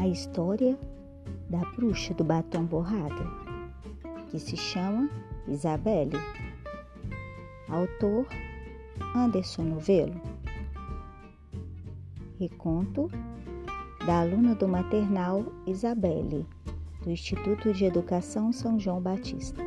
A história da bruxa do batom borrado, que se chama Isabelle. Autor Anderson Novelo. Reconto da aluna do maternal Isabelle, do Instituto de Educação São João Batista.